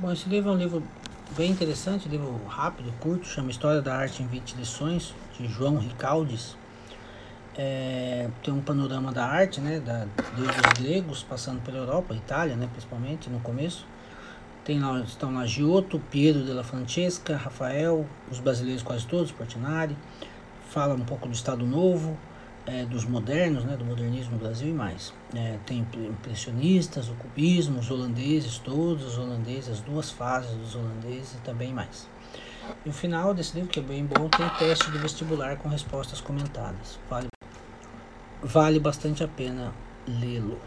Bom, esse livro é um livro bem interessante, livro rápido, curto, chama História da Arte em 20 Lições, de João Ricaldes. É, tem um panorama da arte, né, da, desde os gregos, passando pela Europa, Itália, né, principalmente, no começo. Tem lá, estão lá Giotto, Piero della Francesca, Rafael, os brasileiros quase todos, Portinari. Fala um pouco do Estado Novo, é, dos modernos, né, do modernismo no Brasil e mais. É, tem impressionistas, o cubismo, os holandeses todos, os holandeses, as duas fases dos holandeses e também mais. E o final desse livro, que é bem bom, tem teste de vestibular com respostas comentadas. Vale, vale bastante a pena lê-lo.